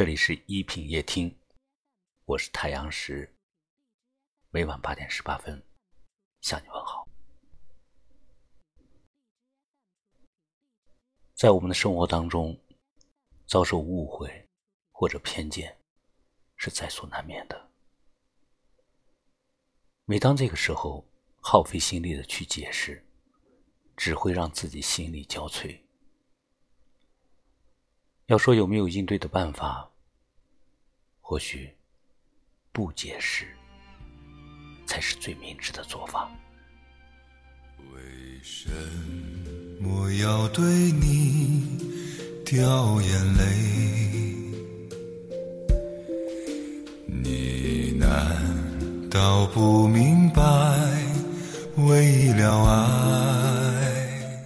这里是一品夜听，我是太阳石。每晚八点十八分向你问好。在我们的生活当中，遭受误会或者偏见是在所难免的。每当这个时候，耗费心力的去解释，只会让自己心力交瘁。要说有没有应对的办法？或许，不解释才是最明智的做法。为什么要对你掉眼泪？你难道不明白？为了爱，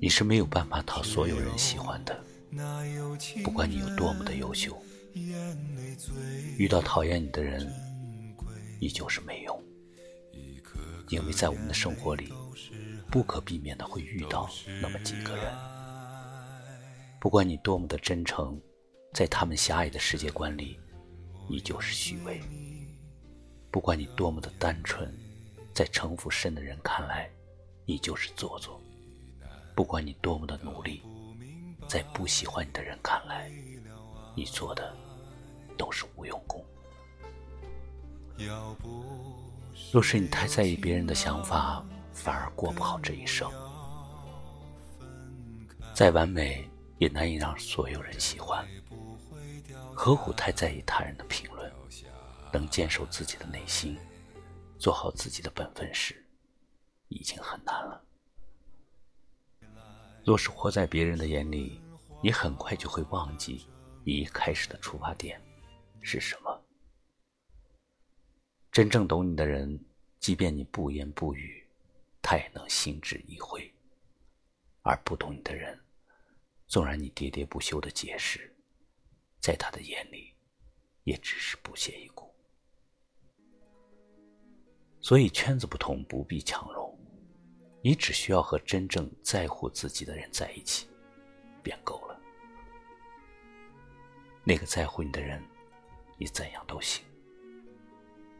你是没有办法讨所有人喜欢的，不管你有多么的优秀。遇到讨厌你的人，你就是没用，因为在我们的生活里，不可避免的会遇到那么几个人。不管你多么的真诚，在他们狭隘的世界观里，你就是虚伪；不管你多么的单纯，在城府深的人看来，你就是做作；不管你多么的努力，在不喜欢你的人看来，你做的。都是无用功。若是你太在意别人的想法，反而过不好这一生。再完美，也难以让所有人喜欢。何苦太在意他人的评论？能坚守自己的内心，做好自己的本分时，已经很难了。若是活在别人的眼里，你很快就会忘记你一开始的出发点。是什么？真正懂你的人，即便你不言不语，他也能心知意会；而不懂你的人，纵然你喋喋不休的解释，在他的眼里，也只是不屑一顾。所以圈子不同，不必强融，你只需要和真正在乎自己的人在一起，便够了。那个在乎你的人。你怎样都行。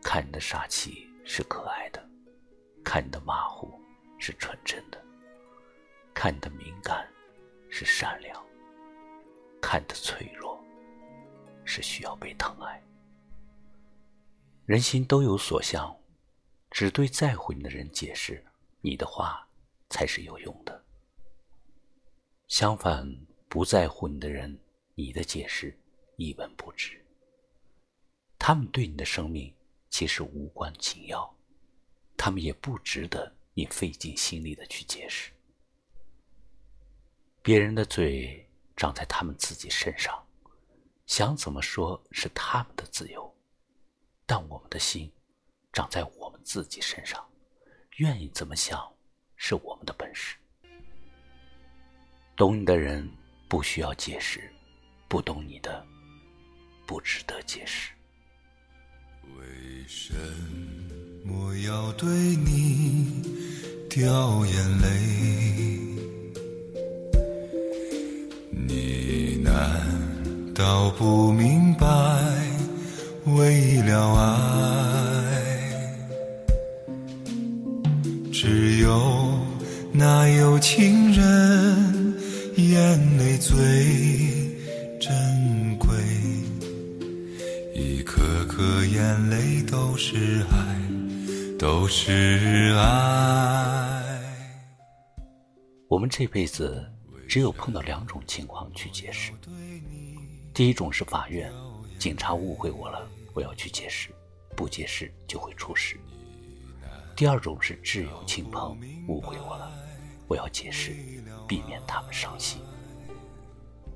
看你的傻气是可爱的，看你的马虎是纯真的，看你的敏感是善良，看你的脆弱是需要被疼爱。人心都有所向，只对在乎你的人解释，你的话才是有用的。相反，不在乎你的人，你的解释一文不值。他们对你的生命其实无关紧要，他们也不值得你费尽心力的去解释。别人的嘴长在他们自己身上，想怎么说是他们的自由，但我们的心长在我们自己身上，愿意怎么想是我们的本事。懂你的人不需要解释，不懂你的不值得解释。为什么要对你掉眼泪？你难道不明白？为了爱，只有那有情人眼泪最是爱，都是爱。我们这辈子只有碰到两种情况去解释：第一种是法院，警察误会我了，我要去解释，不解释就会出事；第二种是挚友亲朋误会我了，我要解释，避免他们伤心。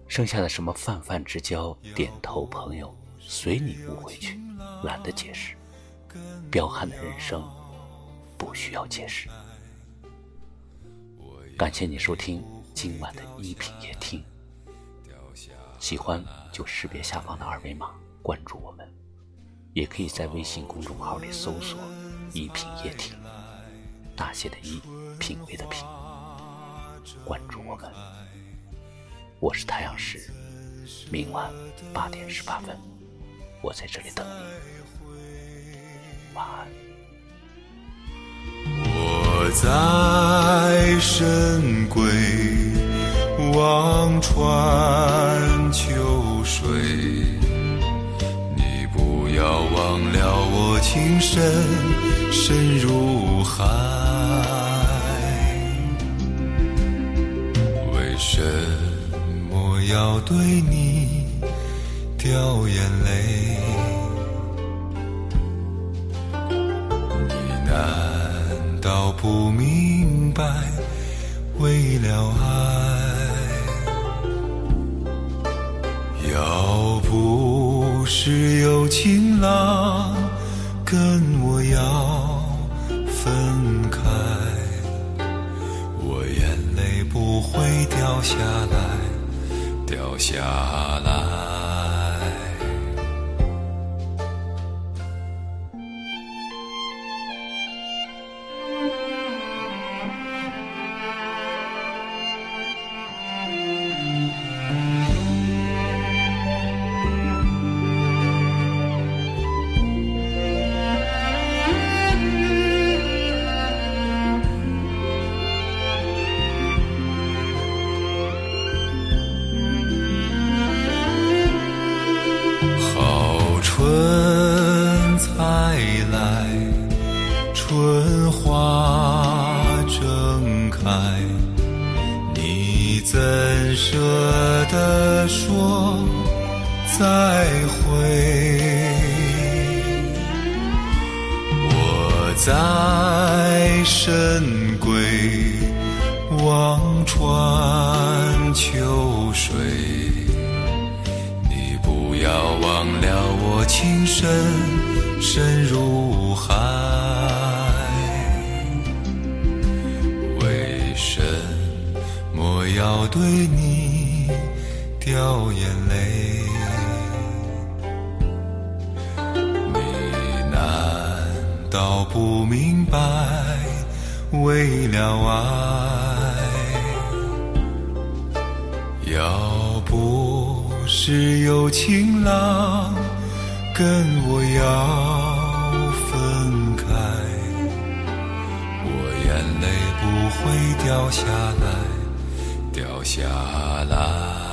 剩下的什么泛泛之交、点头朋友。随你误会去，懒得解释。彪悍的人生不需要解释。感谢你收听今晚的一品夜听，喜欢就识别下方的二维码关注我们，也可以在微信公众号里搜索“一品夜听”，大写的一，品味的品，关注我们。我是太阳石。明晚八点十八分，我在这里等你。晚。我在深闺望穿秋水，你不要忘了我情深深如海。为什么要对你掉眼泪？不明白？为了爱，要不是有情郎跟我要分开，我眼泪不会掉下来，掉下舍得说再会？我在深闺望穿秋水。你不要忘了我情深深如海，要对你掉眼泪？你难道不明白？为了爱。要不是有情郎跟我要分开，我眼泪不会掉下来，下来。